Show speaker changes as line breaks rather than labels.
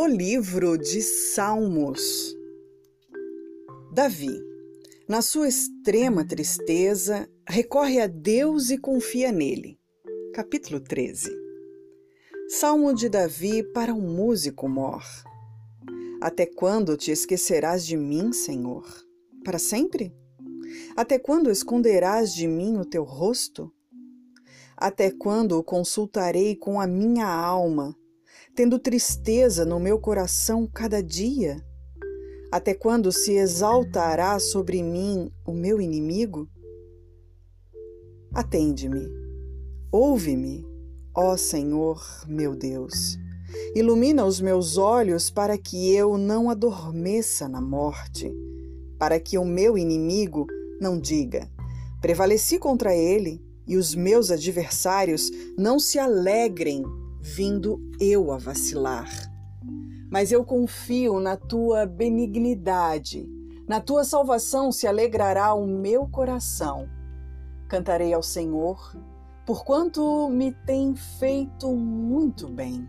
O livro de Salmos. Davi, na sua extrema tristeza, recorre a Deus e confia nele. Capítulo 13. Salmo de Davi para um músico mor. Até quando te esquecerás de mim, Senhor? Para sempre? Até quando esconderás de mim o teu rosto? Até quando consultarei com a minha alma? Tendo tristeza no meu coração cada dia? Até quando se exaltará sobre mim o meu inimigo? Atende-me, ouve-me, ó Senhor meu Deus. Ilumina os meus olhos para que eu não adormeça na morte, para que o meu inimigo não diga: prevaleci contra ele, e os meus adversários não se alegrem vindo eu a vacilar. Mas eu confio na tua benignidade, na tua salvação se alegrará o meu coração. Cantarei ao Senhor, porquanto me tem feito muito bem.